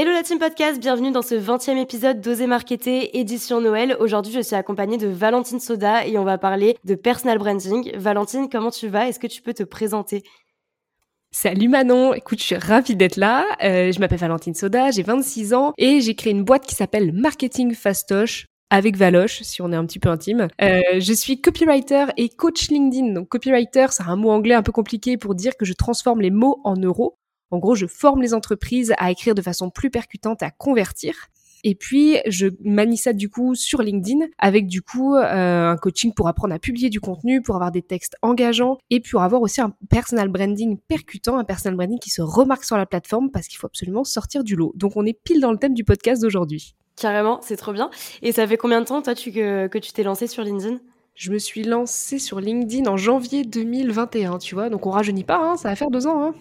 Hello la team podcast, bienvenue dans ce 20e épisode d'Oser Marketer, édition Noël. Aujourd'hui, je suis accompagnée de Valentine Soda et on va parler de personal branding. Valentine, comment tu vas? Est-ce que tu peux te présenter? Salut Manon, écoute, je suis ravie d'être là. Euh, je m'appelle Valentine Soda, j'ai 26 ans et j'ai créé une boîte qui s'appelle Marketing Fastoche avec Valoche, si on est un petit peu intime. Euh, je suis copywriter et coach LinkedIn. Donc copywriter, c'est un mot anglais un peu compliqué pour dire que je transforme les mots en euros. En gros, je forme les entreprises à écrire de façon plus percutante, à convertir. Et puis, je manie ça du coup sur LinkedIn avec du coup euh, un coaching pour apprendre à publier du contenu, pour avoir des textes engageants et pour avoir aussi un personal branding percutant, un personal branding qui se remarque sur la plateforme parce qu'il faut absolument sortir du lot. Donc, on est pile dans le thème du podcast d'aujourd'hui. Carrément, c'est trop bien. Et ça fait combien de temps, toi, tu, que, que tu t'es lancé sur LinkedIn? Je me suis lancée sur LinkedIn en janvier 2021, tu vois. Donc on rajeunit pas, hein, ça va faire deux ans. Hein.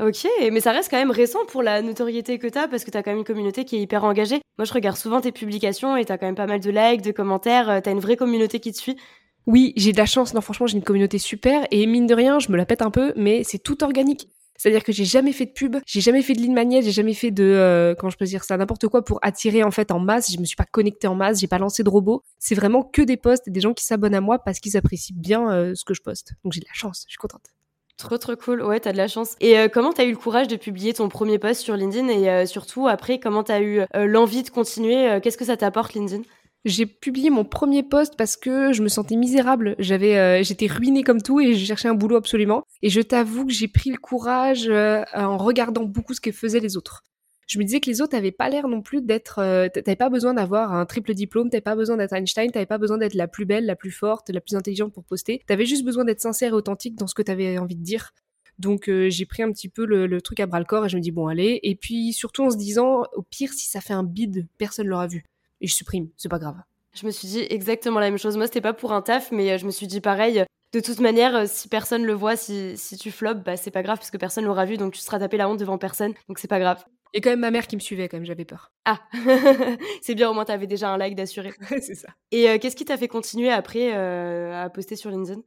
Ok, mais ça reste quand même récent pour la notoriété que t'as parce que t'as quand même une communauté qui est hyper engagée. Moi, je regarde souvent tes publications et t'as quand même pas mal de likes, de commentaires. Euh, t'as une vraie communauté qui te suit. Oui, j'ai de la chance. Non, franchement, j'ai une communauté super et mine de rien, je me la pète un peu, mais c'est tout organique. C'est-à-dire que j'ai jamais fait de pub, j'ai jamais fait de ligne magnet, j'ai jamais fait de euh, comment je peux dire ça, n'importe quoi pour attirer en fait en masse. Je me suis pas connectée en masse, j'ai pas lancé de robot. C'est vraiment que des posts et des gens qui s'abonnent à moi parce qu'ils apprécient bien euh, ce que je poste. Donc j'ai de la chance, je suis contente. Trop trop cool, ouais, t'as de la chance. Et euh, comment t'as eu le courage de publier ton premier post sur LinkedIn et euh, surtout après, comment t'as eu euh, l'envie de continuer Qu'est-ce que ça t'apporte LinkedIn? J'ai publié mon premier post parce que je me sentais misérable. J'étais ruinée comme tout et je cherchais un boulot absolument. Et je t'avoue que j'ai pris le courage en regardant beaucoup ce que faisaient les autres je me disais que les autres n'avaient pas l'air non plus d'être. Euh, t'avais pas besoin d'avoir un triple diplôme, t'avais pas besoin d'être Einstein, t'avais pas besoin d'être la plus belle, la plus forte, la plus intelligente pour poster. T'avais juste besoin d'être sincère et authentique dans ce que t'avais envie de dire. Donc euh, j'ai pris un petit peu le, truc à bras le corps et je me dis bon allez. Et puis surtout en se disant au pire si ça fait un bide, personne l'aura vu. Et je supprime, c'est pas grave. Je me suis dit exactement la même chose. Moi c'était pas pour un taf, mais euh, je me suis dit pareil. De toute manière, si personne le voit, si, si tu flops, bah c'est pas grave parce que personne l'aura vu, donc tu seras tapé la honte devant personne, donc c'est pas grave. Et quand même ma mère qui me suivait, quand même, j'avais peur. Ah, c'est bien, au moins t'avais déjà un like d'assuré. c'est ça. Et euh, qu'est-ce qui t'a fait continuer après euh, à poster sur LinkedIn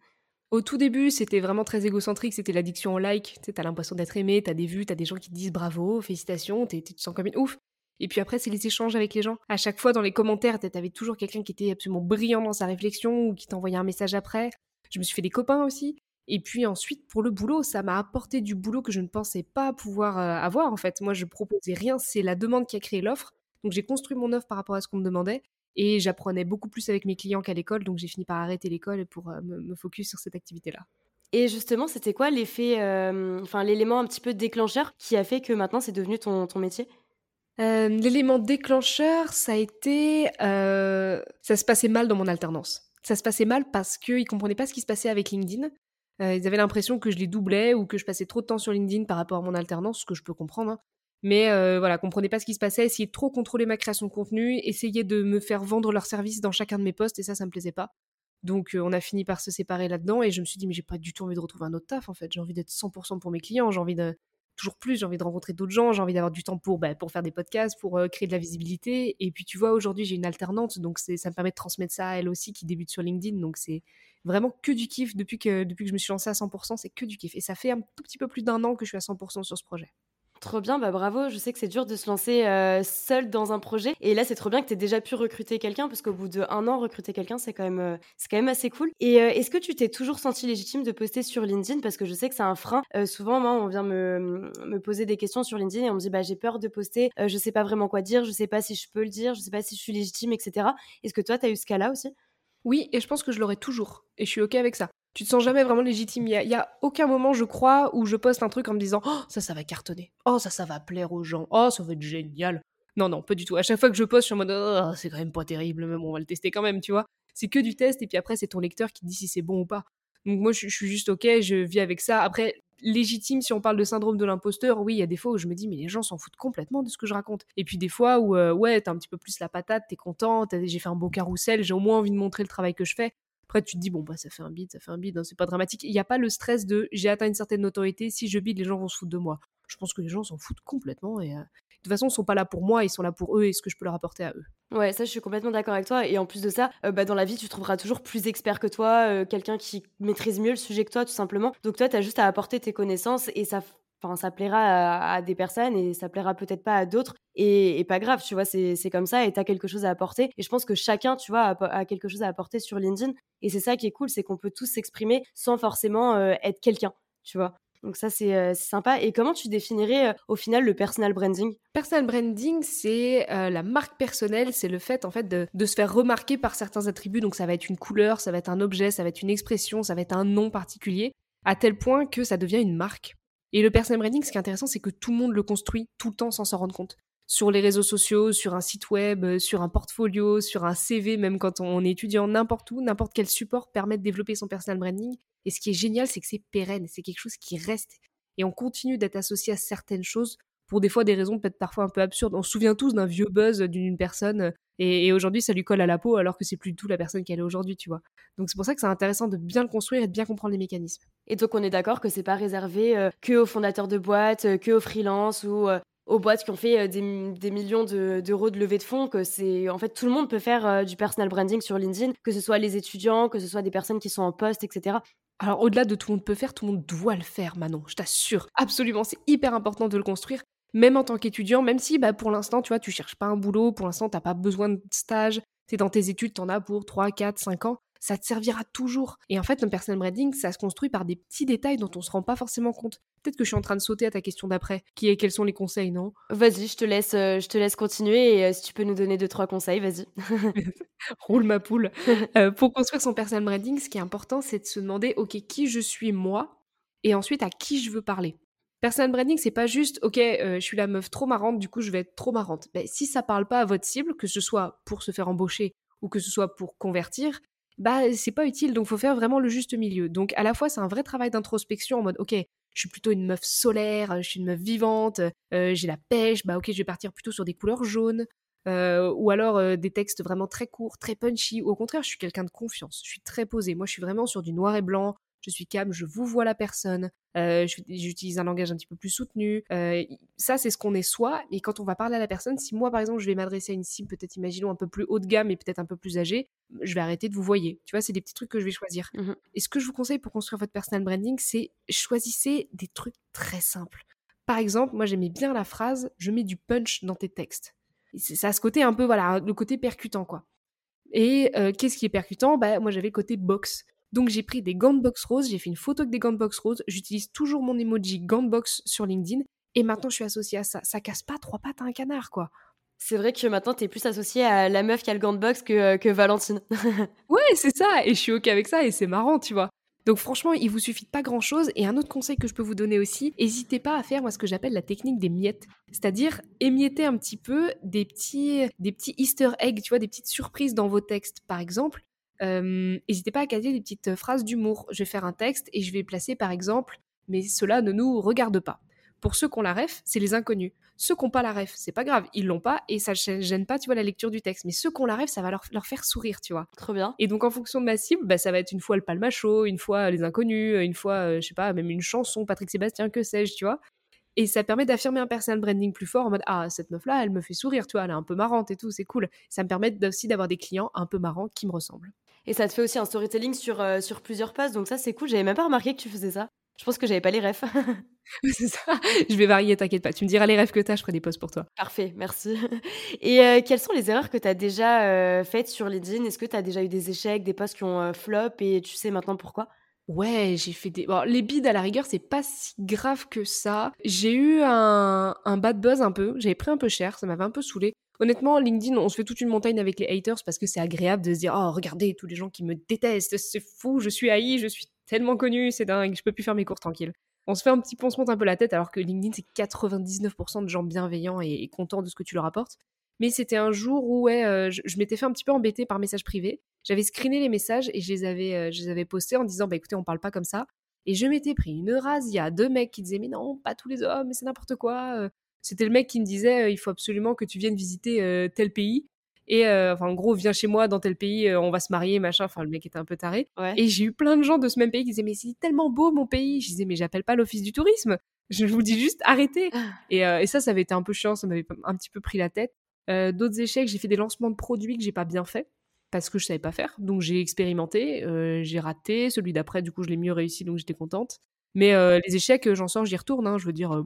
au tout début, c'était vraiment très égocentrique, c'était l'addiction au like. Tu t'as l'impression d'être aimé, t'as des vues, t'as des gens qui te disent bravo, félicitations, tu te sens comme une ouf. Et puis après, c'est les échanges avec les gens. À chaque fois, dans les commentaires, t'avais toujours quelqu'un qui était absolument brillant dans sa réflexion ou qui t'envoyait un message après. Je me suis fait des copains aussi. Et puis ensuite, pour le boulot, ça m'a apporté du boulot que je ne pensais pas pouvoir euh, avoir. En fait, moi, je proposais rien, c'est la demande qui a créé l'offre. Donc j'ai construit mon offre par rapport à ce qu'on me demandait et j'apprenais beaucoup plus avec mes clients qu'à l'école. Donc j'ai fini par arrêter l'école pour euh, me, focus sur cette activité-là. Et justement, c'était quoi l'effet, euh, enfin l'élément un petit peu déclencheur qui a fait que maintenant c'est devenu ton, ton métier? L'élément déclencheur, ça a été, ça se passait mal dans mon alternance. Ça se passait mal parce qu'ils ne comprenaient pas ce qui se passait avec LinkedIn. Euh, ils avaient l'impression que je les doublais ou que je passais trop de temps sur LinkedIn par rapport à mon alternance, ce que je peux comprendre. Hein. Mais euh, voilà, comprenaient pas ce qui se passait, essayaient de trop contrôler ma création de contenu, essayaient de me faire vendre leurs services dans chacun de mes posts, et ça, ça me plaisait pas. Donc euh, on a fini par se séparer là-dedans, et je me suis dit, mais j'ai pas du tout envie de retrouver un autre taf, en fait. J'ai envie d'être 100% pour mes clients, j'ai envie de toujours plus, j'ai envie de rencontrer d'autres gens, j'ai envie d'avoir du temps pour, bah, pour faire des podcasts, pour euh, créer de la visibilité. Et puis tu vois, aujourd'hui, j'ai une alternante, donc ça me permet de transmettre ça à elle aussi qui débute sur LinkedIn. Donc c'est vraiment que du kiff depuis que, depuis que je me suis lancée à 100%, c'est que du kiff. Et ça fait un tout petit peu plus d'un an que je suis à 100% sur ce projet. Trop bien, bah bravo. Je sais que c'est dur de se lancer euh, seul dans un projet. Et là, c'est trop bien que tu aies déjà pu recruter quelqu'un, parce qu'au bout d'un an, recruter quelqu'un, c'est quand, même, euh, assez cool. Et euh, est-ce que tu t'es toujours senti légitime de poster sur LinkedIn? Parce que je sais que c'est un frein. souvent, moi, on vient me, me, poser des questions sur LinkedIn et on me dit, bah, j'ai peur de poster, je sais pas vraiment quoi dire, je sais pas si je peux le dire, je sais pas si je suis légitime, etc. Est-ce que toi, tu as eu ce cas-là aussi? Oui, et je pense que je l'aurai toujours. Et je suis OK avec ça tu te sens jamais vraiment légitime. Il y, a, aucun moment, je crois, où je poste un truc en me disant Oh, ça, ça va cartonner. Oh, ça, ça va plaire aux gens. Oh, ça va être génial. Non, non, pas du tout. À chaque fois que je poste, je suis en mode oh, c'est quand même pas terrible, mais bon, on va le tester quand même, tu vois. C'est que du test, et puis après, c'est ton lecteur qui dit si c'est bon ou pas. Donc moi, je, suis juste ok, je vis avec ça. Après, légitime si on parle de syndrome de l'imposteur. Oui, il y a des fois où je me dis, mais les gens s'en foutent complètement de ce que je raconte. Et puis des fois où, euh, ouais, t'as un petit peu plus la patate, t'es content, j'ai fait un beau carrousel, j'ai au moins envie de montrer le travail que je fais. Tu te dis, bon, bah, ça fait un bide, ça fait un bide, hein, c'est pas dramatique. Il n'y a pas le stress de j'ai atteint une certaine notoriété, si je bide, les gens vont se foutre de moi. Je pense que les gens s'en foutent complètement et euh, de toute façon, ils sont pas là pour moi, ils sont là pour eux et ce que je peux leur apporter à eux. Ouais, ça, je suis complètement d'accord avec toi. Et en plus de ça, euh, bah, dans la vie, tu trouveras toujours plus expert que toi, euh, quelqu'un qui maîtrise mieux le sujet que toi, tout simplement. Donc toi, tu as juste à apporter tes connaissances et ça Ça plaira à, des personnes et ça plaira peut-être pas à d'autres. Et, pas grave, tu vois, c'est comme ça et tu as quelque chose à apporter. Et je pense que chacun, tu vois, a, quelque chose à apporter sur LinkedIn. Et c'est ça qui est cool, c'est qu'on peut tous s'exprimer sans forcément euh, être quelqu'un, tu vois. Donc ça, c'est sympa. Et comment tu définirais au final le personal branding? Personal branding, c'est la marque personnelle, c'est le fait en fait de, de, se faire remarquer par certains attributs. Donc ça va être une couleur, ça va être un objet, ça va être une expression, ça va être un nom particulier, à tel point que ça devient une marque. Et le personal branding, ce qui est intéressant, c'est que tout le monde le construit tout le temps sans s'en rendre compte. Sur les réseaux sociaux, sur un site web, sur un portfolio, sur un CV, même quand on est étudiant, n'importe où, n'importe quel support permet de développer son personal branding. Et ce qui est génial, c'est que c'est pérenne, c'est quelque chose qui reste. Et on continue d'être associé à certaines choses pour des fois des raisons peut-être parfois un peu absurdes. On se souvient tous d'un vieux buzz d'une personne et, aujourd'hui ça lui colle à la peau alors que c'est plus du tout la personne qu'elle est aujourd'hui, tu vois. Donc c'est pour ça que c'est intéressant de bien le construire et de bien comprendre les mécanismes. Et donc on est d'accord que c'est pas réservé euh, que aux fondateurs de boîtes, euh, que aux freelances ou euh, aux boîtes qui ont fait des, millions d'euros de, levée de fonds, que c'est en fait tout le monde peut faire du personal branding sur LinkedIn, que ce soit les étudiants, que ce soit des personnes qui sont en poste, etc. Alors au-delà de tout le monde peut faire, tout le monde doit le faire, Manon, je t'assure. Absolument, c'est hyper important de le construire. Même en tant qu'étudiant, même si bah, pour l'instant, tu vois, tu cherches pas un boulot, pour l'instant, t'as pas besoin de stage, es dans tes études, t'en as pour 3, 4, 5 ans, ça te servira toujours. Et en fait, le personal branding, ça se construit par des petits détails dont on se rend pas forcément compte. Peut-être que je suis en train de sauter à ta question d'après, qui est quels sont les conseils, non? Vas-y, je te laisse, euh, je te laisse continuer et euh, si tu peux nous donner deux trois conseils, vas-y. Roule ma poule. Euh, pour construire son personal branding, ce qui est important, c'est de se demander, ok, qui je suis moi, et ensuite à qui je veux parler. Personal branding, c'est pas juste, ok, je suis la meuf trop marrante, du coup je vais être trop marrante. Ben, si ça parle pas à votre cible, que ce soit pour se faire embaucher ou que ce soit pour convertir, bah c'est pas utile, donc faut faire vraiment le juste milieu. Donc à la fois c'est un vrai travail d'introspection en mode ok, je suis plutôt une meuf solaire, je suis une meuf vivante, euh, j'ai la pêche, bah ok je vais partir plutôt sur des couleurs jaunes, euh, ou alors euh, des textes vraiment très courts, très punchy, ou au contraire je suis quelqu'un de confiance, je suis très posé, moi je suis vraiment sur du noir et blanc, je suis calme, je vous vois la personne, euh, j'utilise un langage un petit peu plus soutenu. Euh, ça, c'est ce qu'on est soi. Et quand on va parler à la personne, si moi, par exemple, je vais m'adresser à une cible, peut-être, imaginons, un peu plus haut de gamme et peut-être un peu plus âgée, je vais arrêter de vous voyer. Tu vois, c'est des petits trucs que je vais choisir. Mmh et ce que je vous conseille pour construire votre personal branding, c'est choisissez des trucs très simples. Par exemple, moi, j'aimais bien la phrase je mets du punch dans tes textes. Ça a ce côté un peu, voilà, le côté percutant, quoi. Et euh, qu'est-ce qui est percutant? Bah, Moi, j'avais le côté box. Donc j'ai pris des gants de box roses, j'ai fait une photo avec des gants de box roses, j'utilise toujours mon emoji gants de box sur LinkedIn et maintenant je suis associée à ça. Ça casse pas trois pattes à un canard quoi. C'est vrai que maintenant t'es plus associée à la meuf qui a le gant de box que, euh, que Valentine. ouais, c'est ça, et je suis ok avec ça et c'est marrant, tu vois. Donc franchement, il vous suffit de pas grand chose. Et un autre conseil que je peux vous donner aussi, n'hésitez pas à faire moi ce que j'appelle la technique des miettes, c'est-à-dire émietter un petit peu des petits, des petits Easter eggs, tu vois, des petites surprises dans vos textes. Par exemple, N'hésitez pas à caser des petites phrases d'humour. Je vais faire un texte et je vais placer par exemple mais cela ne nous regarde pas. Pour ceux qui ont la ref, c'est les inconnus. Ceux qui n'ont pas la ref, c'est pas grave, ils l'ont pas et ça ne gêne pas, tu vois, la lecture du texte. Mais ceux qui ont la ref, ça va leur, leur faire sourire, tu vois. Trop bien. Et donc en fonction de ma cible, bah, ça va être une fois le palmacho, une fois les inconnus, une fois, je sais pas, même une chanson, Patrick Sébastien, que sais-je, tu vois. Et ça permet d'affirmer un personal branding plus fort en mode Ah, cette meuf-là, elle me fait sourire, tu vois, elle est un peu marrante et tout, c'est cool. Ça me permet aussi d'avoir des clients un peu marrants qui me ressemblent. Et ça te fait aussi un storytelling sur, euh, sur plusieurs pages, donc ça c'est cool. J'avais même pas remarqué que tu faisais ça. Je pense que j'avais pas les refs. c'est ça. Je vais varier, t'inquiète pas. Tu me diras les rêves que t'as, je ferai des posts pour toi. Parfait, merci. Et euh, quelles sont les erreurs que t'as déjà euh, faites sur LinkedIn Est-ce que t'as déjà eu des échecs, des posts qui ont flop et tu sais maintenant pourquoi? Ouais, j'ai fait des. Bon, les bides à la rigueur, c'est pas si grave que ça. J'ai eu un, un bad buzz un peu. J'avais pris un peu cher, ça m'avait un peu saoulé. Honnêtement, LinkedIn, on se fait toute une montagne avec les haters parce que c'est agréable de se dire Oh, regardez tous les gens qui me détestent, c'est fou, je suis haï, je suis tellement connu, c'est dingue, je peux plus faire mes cours tranquilles. On se fait un petit peu, on se monte un peu la tête alors que LinkedIn, c'est 99% de gens bienveillants et, contents de ce que tu leur apportes. Mais c'était un jour où ouais, euh, je, m'étais fait un petit peu embêter par message privé. J'avais screené les messages et je les avais, euh, je les avais postés en disant bah écoutez, on parle pas comme ça. Et je m'étais pris une razzia de mecs qui disaient mais non, pas tous les hommes, c'est n'importe quoi. C'était le mec qui me disait il faut absolument que tu viennes visiter tel pays. Et enfin, en gros, viens chez moi dans tel pays, on va se marier, machin. Enfin, le mec était un peu taré. Et j'ai eu plein de gens de ce même pays qui disaient mais c'est tellement beau mon pays. Je disais mais j'appelle pas l'office du tourisme. Je vous dis juste arrêtez. Ah. et, et, ça, ça avait été un peu chiant, ça m'avait un petit peu pris la tête. D'autres échecs, j'ai fait des lancements de produits que j'ai pas bien fait parce que je savais pas faire. Donc j'ai expérimenté, j'ai raté. Celui d'après, du coup, je l'ai mieux réussi, donc j'étais contente. Mais les échecs, j'en sors, j'y retourne. Hein. je veux dire,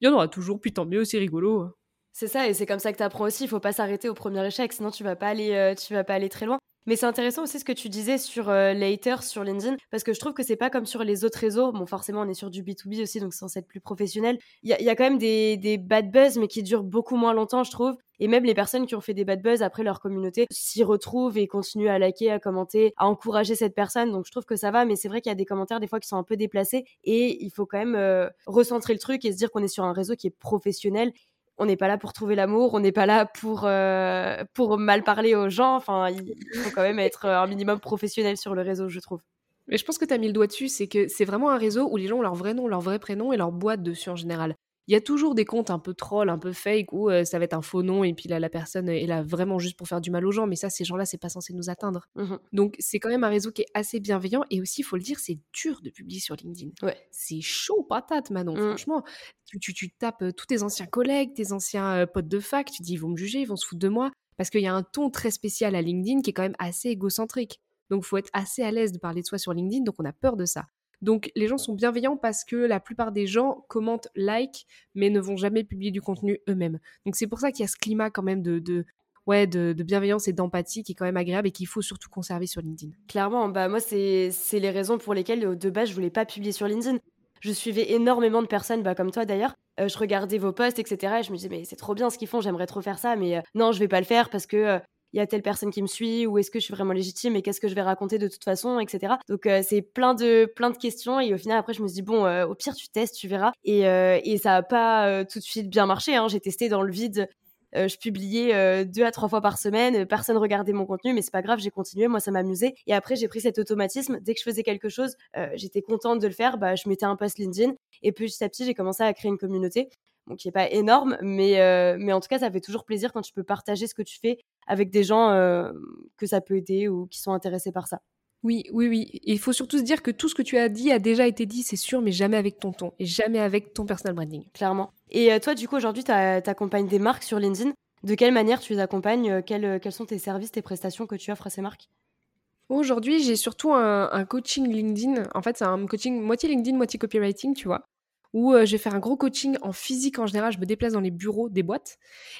il y en aura toujours, puis tant mieux, c'est rigolo. C'est ça, et c'est comme ça que tu apprends aussi. Il faut pas s'arrêter au premier échec, sinon tu vas pas aller, tu vas pas aller très loin. Mais c'est intéressant aussi ce que tu disais sur euh, Later, sur LinkedIn, parce que je trouve que c'est pas comme sur les autres réseaux. Bon, forcément, on est sur du B2B aussi, donc c'est censé être plus professionnel. Il y, a quand même des, des bad buzz, mais qui durent beaucoup moins longtemps, je trouve. Et même les personnes qui ont fait des bad buzz après leur communauté s'y retrouvent et continuent à liker, à commenter, à encourager cette personne. Donc je trouve que ça va, mais c'est vrai qu'il y a des commentaires des fois qui sont un peu déplacés et il faut quand même euh, recentrer le truc et se dire qu'on est sur un réseau qui est professionnel on n'est pas là pour trouver l'amour, on n'est pas là pour, euh, pour mal parler aux gens. Enfin, il faut quand même être euh, un minimum professionnel sur le réseau, je trouve. Mais je pense que tu as mis le doigt dessus, c'est que c'est vraiment un réseau où les gens ont leur vrai nom, leur vrai prénom et leur boîte dessus en général il y a toujours des comptes un peu troll, un peu fake, où euh, ça va être un faux nom et puis là, la personne est là vraiment juste pour faire du mal aux gens. Mais ça, ces gens-là, c'est pas censé nous atteindre. Mmh Donc, c'est quand même un réseau qui est assez bienveillant. Et aussi, il faut le dire, c'est dur de publier sur LinkedIn. Ouais. C'est chaud, patate, Manon. Mmh. Franchement, tu, tu, tapes euh, tous tes anciens collègues, tes anciens euh, potes de fac, tu dis, ils vont me juger, ils vont se foutre de moi. Parce qu'il y a un ton très spécial à LinkedIn qui est quand même assez égocentrique. Donc, il faut être assez à l'aise de parler de soi sur LinkedIn. Donc, on a peur de ça. Donc les gens sont bienveillants parce que la plupart des gens commentent, like, mais ne vont jamais publier du contenu eux-mêmes. Donc c'est pour ça qu'il y a ce climat quand même de, ouais, de, bienveillance et d'empathie qui est quand même agréable et qu'il faut surtout conserver sur LinkedIn. Clairement, bah moi c'est les raisons pour lesquelles de base je voulais pas publier sur LinkedIn. Je suivais énormément de personnes, bah, comme toi d'ailleurs. Euh, je regardais vos posts, etc. Et je me disais, mais c'est trop bien ce qu'ils font, j'aimerais trop faire ça, mais euh, non, je vais pas le faire parce que euh, il y a telle personne qui me suit ou est-ce que je suis vraiment légitime et qu'est-ce que je vais raconter de toute façon, etc. Donc euh, c'est plein de plein de questions et au final après je me suis dit bon euh, au pire tu testes, tu verras et, euh, et ça a pas tout de suite bien marché. Hein. J'ai testé dans le vide. je publiais deux à trois fois par semaine, personne regardait mon contenu, mais c'est pas grave, j'ai continué, moi ça m'amusait. Et après j'ai pris cet automatisme, dès que je faisais quelque chose, j'étais contente de le faire, bah, je mettais un post LinkedIn, et petit à petit j'ai commencé à créer une communauté qui est pas énorme, mais, euh, mais en tout cas, ça fait toujours plaisir quand tu peux partager ce que tu fais avec des gens euh, que ça peut aider ou qui sont intéressés par ça. Oui, oui, oui. il faut surtout se dire que tout ce que tu as dit a déjà été dit, c'est sûr, mais jamais avec ton ton et jamais avec ton personal branding. Clairement. Et euh, toi, du coup, aujourd'hui, tu accompagnes des marques sur LinkedIn. De quelle manière tu les accompagnes quels, quels, sont tes services, tes prestations que tu offres à ces marques? Aujourd'hui, j'ai surtout un, un, coaching LinkedIn. En fait, c'est un coaching moitié LinkedIn, moitié copywriting, tu vois où je vais faire un gros coaching en physique en général, je me déplace dans les bureaux des boîtes.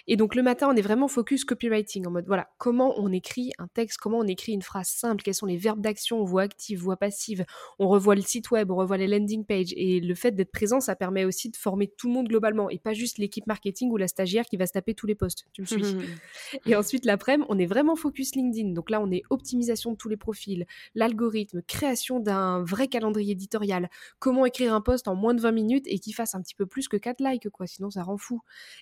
Et donc le matin, on est vraiment focus copywriting, en mode voilà, comment on écrit un texte, comment on écrit une phrase simple, quels sont les verbes d'action, voix active, voix passive, on revoit le site web, on revoit les landing pages. Et le fait d'être présent, ça permet aussi de former tout le monde globalement, et pas juste l'équipe marketing ou la stagiaire qui va se taper tous les postes. Tu me suis? Et ensuite, l'après-midi, on est vraiment focus LinkedIn. Donc là, on est optimisation de tous les profils, l'algorithme, création d'un vrai calendrier éditorial, comment écrire un post en moins de 20 minutes et qu'il fasse un petit peu plus que 4 likes, quoi. Sinon, ça rend fou.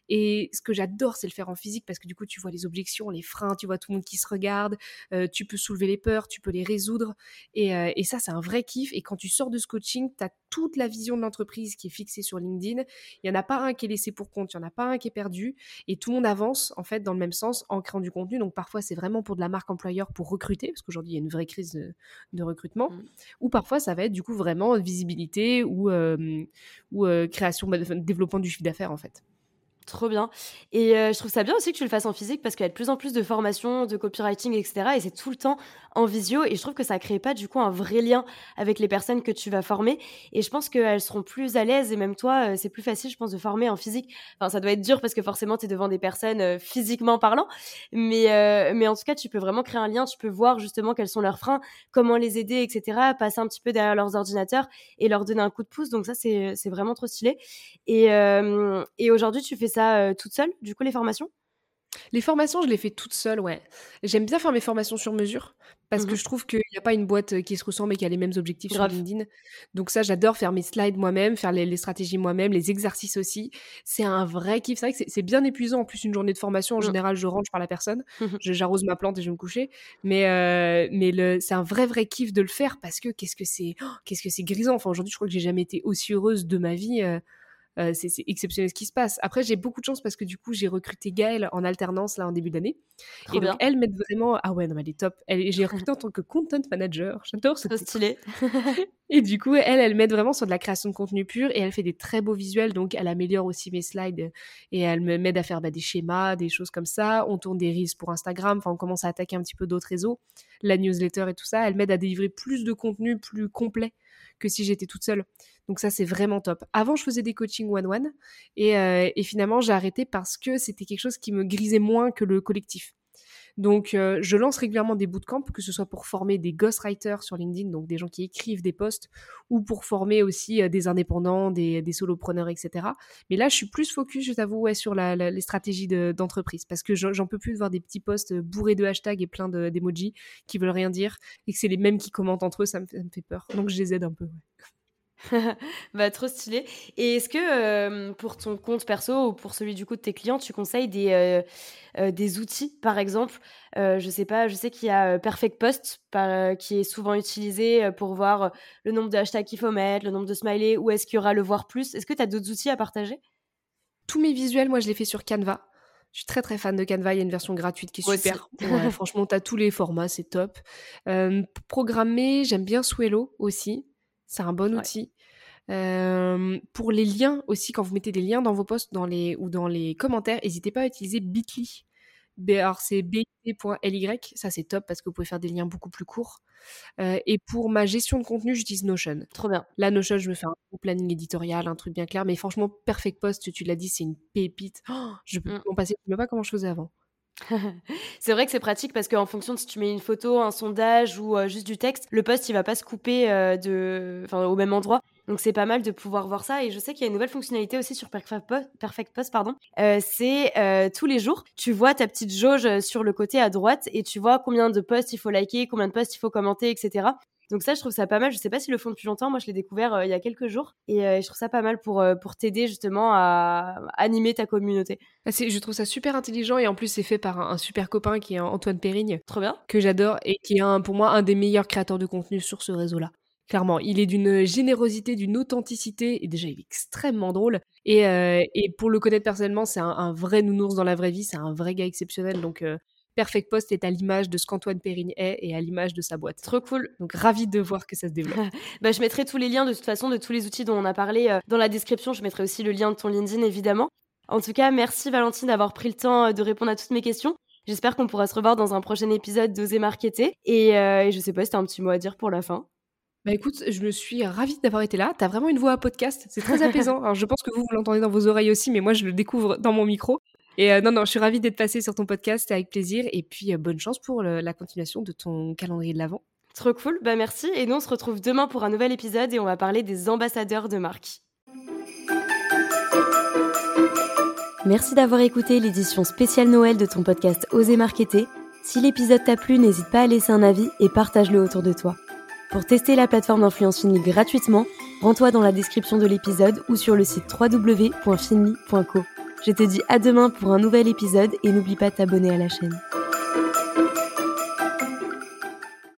Et ce que j'adore, c'est le faire en physique parce que du coup, tu vois les objections, les freins, tu vois tout le monde qui se regarde, euh, tu peux soulever les peurs, tu peux les résoudre. Et, euh, et ça, c'est un vrai kiff. Et quand tu sors de ce coaching, tu as toute la vision de l'entreprise qui est fixée sur LinkedIn. Il n'y en a pas un qui est laissé pour compte, il n'y en a pas un qui est perdu. Et tout le monde avance, en fait, dans le même sens en créant du contenu. Donc, parfois, c'est vraiment pour de la marque employeur pour recruter, parce qu'aujourd'hui, il y a une vraie crise de, recrutement. Mmh. Ou parfois, ça va être du coup vraiment visibilité ou, euh, ou euh, création, bah, développement du chiffre d'affaires en fait. Trop bien. Et euh, je trouve ça bien aussi que tu le fasses en physique parce qu'il y a de plus en plus de formations, de copywriting, etc. Et c'est tout le temps en visio. Et je trouve que ça crée pas du coup un vrai lien avec les personnes que tu vas former. Et je pense qu'elles seront plus à l'aise. Et même toi, euh, c'est plus facile, je pense, de former en physique. Enfin, ça doit être dur parce que forcément, tu es devant des personnes euh, physiquement parlant. Mais, mais en tout cas, tu peux vraiment créer un lien. Tu peux voir justement quels sont leurs freins, comment les aider, etc. Passer un petit peu derrière leurs ordinateurs et leur donner un coup de pouce. Donc ça, c'est vraiment trop stylé. Et, et aujourd'hui, tu fais ça toute seule, du coup, les formations? Les formations, je les fais toutes seules, ouais. J'aime bien faire mes formations sur mesure parce que Mmh je trouve qu'il n'y a pas une boîte qui se ressemble et qui a les mêmes objectifs sur Grave. LinkedIn. Donc ça, j'adore faire mes slides moi-même, faire les, les stratégies moi-même, les exercices aussi. C'est un vrai kiff. C'est vrai que c'est bien épuisant. En plus, une journée de formation, en Mmh. général, je range par la personne. Mmh Je- J'arrose ma plante et je vais me coucher. Mais, euh, mais c'est un vrai, vrai kiff de le faire parce que qu'est-ce que c'est oh, qu'est-ce que c'est grisant. Enfin, aujourd'hui, je crois que j'ai jamais été aussi heureuse de ma vie. euh, euh, c'est c'est exceptionnel ce qui se passe. Après, j'ai beaucoup de chance parce que du coup, j'ai recruté Gaëlle en alternance là en début d'année. Et donc, elle m'aide vraiment. Ah ouais, non, mais elle est top. Elle, j'ai recruté en tant que content manager. J'adore ce Trop stylé. Et du coup, elle, elle m'aide vraiment sur de la création de contenu pur et elle fait des très beaux visuels. Donc, elle améliore aussi mes slides et elle m'aide à faire bah, des schémas, des choses comme ça. On tourne des reels pour Instagram. Enfin, on commence à attaquer un petit peu d'autres réseaux, la newsletter et tout ça. Elle m'aide à délivrer plus de contenu plus complet que si j'étais toute seule. Donc ça, c'est vraiment top. Avant, je faisais des coachings one-one et, euh, et finalement, j'ai arrêté parce que c'était quelque chose qui me grisait moins que le collectif. Donc, euh, je lance régulièrement des bootcamps, que ce soit pour former des ghostwriters sur LinkedIn, donc des gens qui écrivent des posts, ou pour former aussi euh, des indépendants, des, solopreneurs, etc. Mais là, je suis plus focus, je t'avoue, sur les stratégies de- d'entreprise, parce que j'en peux plus de voir des petits posts bourrés de hashtags et plein de- d'emojis qui veulent rien dire, et que c'est les mêmes qui commentent entre eux, ça me, fait- peur. Donc, je les aide un peu. Bah, trop stylé. Et est-ce que euh, pour ton compte perso ou pour celui du coup de tes clients, tu conseilles des, euh, euh, des outils, par exemple Je sais pas, je sais qu'il y a Perfect Post par- qui est souvent utilisé pour voir le nombre de hashtags qu'il faut mettre, le nombre de smileys, ou est-ce qu'il y aura le voir plus Est-ce que tu as d'autres outils à partager? Tous mes visuels, moi, je les fais sur Canva. Je suis très très fan de Canva. Il y a une version gratuite qui est aussi. super. Ouais, franchement, t'as tous les formats, c'est top. Programmer, j'aime bien Swello aussi. C'est un bon Ouais. outil. Euh, pour les liens aussi, quand vous mettez des liens dans vos posts dans les, ou dans les commentaires, n'hésitez pas à utiliser Bitly. Alors c'est bit.ly, ça c'est top parce que vous pouvez faire des liens beaucoup plus courts. Euh, et pour ma gestion de contenu, j'utilise Notion. Trop bien. Là, Notion, je me fais un gros planning éditorial, un truc bien clair. Mais franchement, Perfect Post, tu l'as dit, c'est une pépite. Oh, je peux Mm. plus m'en passer. Je ne sais même pas comment je faisais avant. c'est vrai que c'est pratique parce qu'en fonction de si tu mets une photo, un sondage ou euh, juste du texte, le post il va pas se couper euh, au même endroit. Donc c'est pas mal de pouvoir voir ça. Et je sais qu'il y a une nouvelle fonctionnalité aussi sur Perfect Post, pardon. Euh, c'est tous les jours, tu vois ta petite jauge sur le côté à droite et tu vois combien de posts il faut liker, combien de posts il faut commenter, etc. Donc ça, je trouve ça pas mal. Je sais pas s'ils le font depuis longtemps. Moi, je l'ai découvert euh, il y a quelques jours et euh, je trouve ça pas mal pour euh, pour t'aider justement à animer ta communauté. Ah, Je trouve ça super intelligent et en plus, c'est fait par un, un super copain qui est Antoine Périgne, Trop bien. que j'adore et qui est un- pour moi un des meilleurs créateurs de contenu sur ce réseau-là. Clairement, il est d'une générosité, d'une authenticité, et déjà il est extrêmement drôle. Et, et pour le connaître personnellement, c'est un, un vrai nounours dans la vraie vie, c'est un vrai gars exceptionnel. Donc Perfect Post est à l'image de ce qu'Antoine Périgne est et à l'image de sa boîte. Trop cool. Donc ravi de voir que ça se développe. Bah, je mettrai tous les liens de toute façon de tous les outils dont on a parlé euh, dans la description. Je mettrai aussi le lien de ton LinkedIn évidemment. En tout cas, merci Valentine d'avoir pris le temps euh, de répondre à toutes mes questions. J'espère qu'on pourra se revoir dans un prochain épisode d'Oser Marketer. Et, euh, et je sais pas si t'as un petit mot à dire pour la fin. Bah écoute, je me suis ravie d'avoir été là. T'as vraiment une voix à podcast, c'est très apaisant. Alors je pense que vous, vous l'entendez dans vos oreilles aussi, mais moi je le découvre dans mon micro. Et euh, non, non, je suis ravie d'être passée sur ton podcast avec plaisir. Et puis euh, bonne chance pour le- la continuation de ton calendrier de l'Avent. Trop cool, bah merci. Et nous, on se retrouve demain pour un nouvel épisode et on va parler des ambassadeurs de marque. Merci d'avoir écouté l'édition spéciale Noël de ton podcast Oser Marketer. Si l'épisode t'a plu, n'hésite pas à laisser un avis et partage-le autour de toi. Pour tester la plateforme d'influence Finly gratuitement, rends-toi dans la description de l'épisode ou sur le site www.finly.co. Je te dis à demain pour un nouvel épisode et n'oublie pas de t'abonner à la chaîne.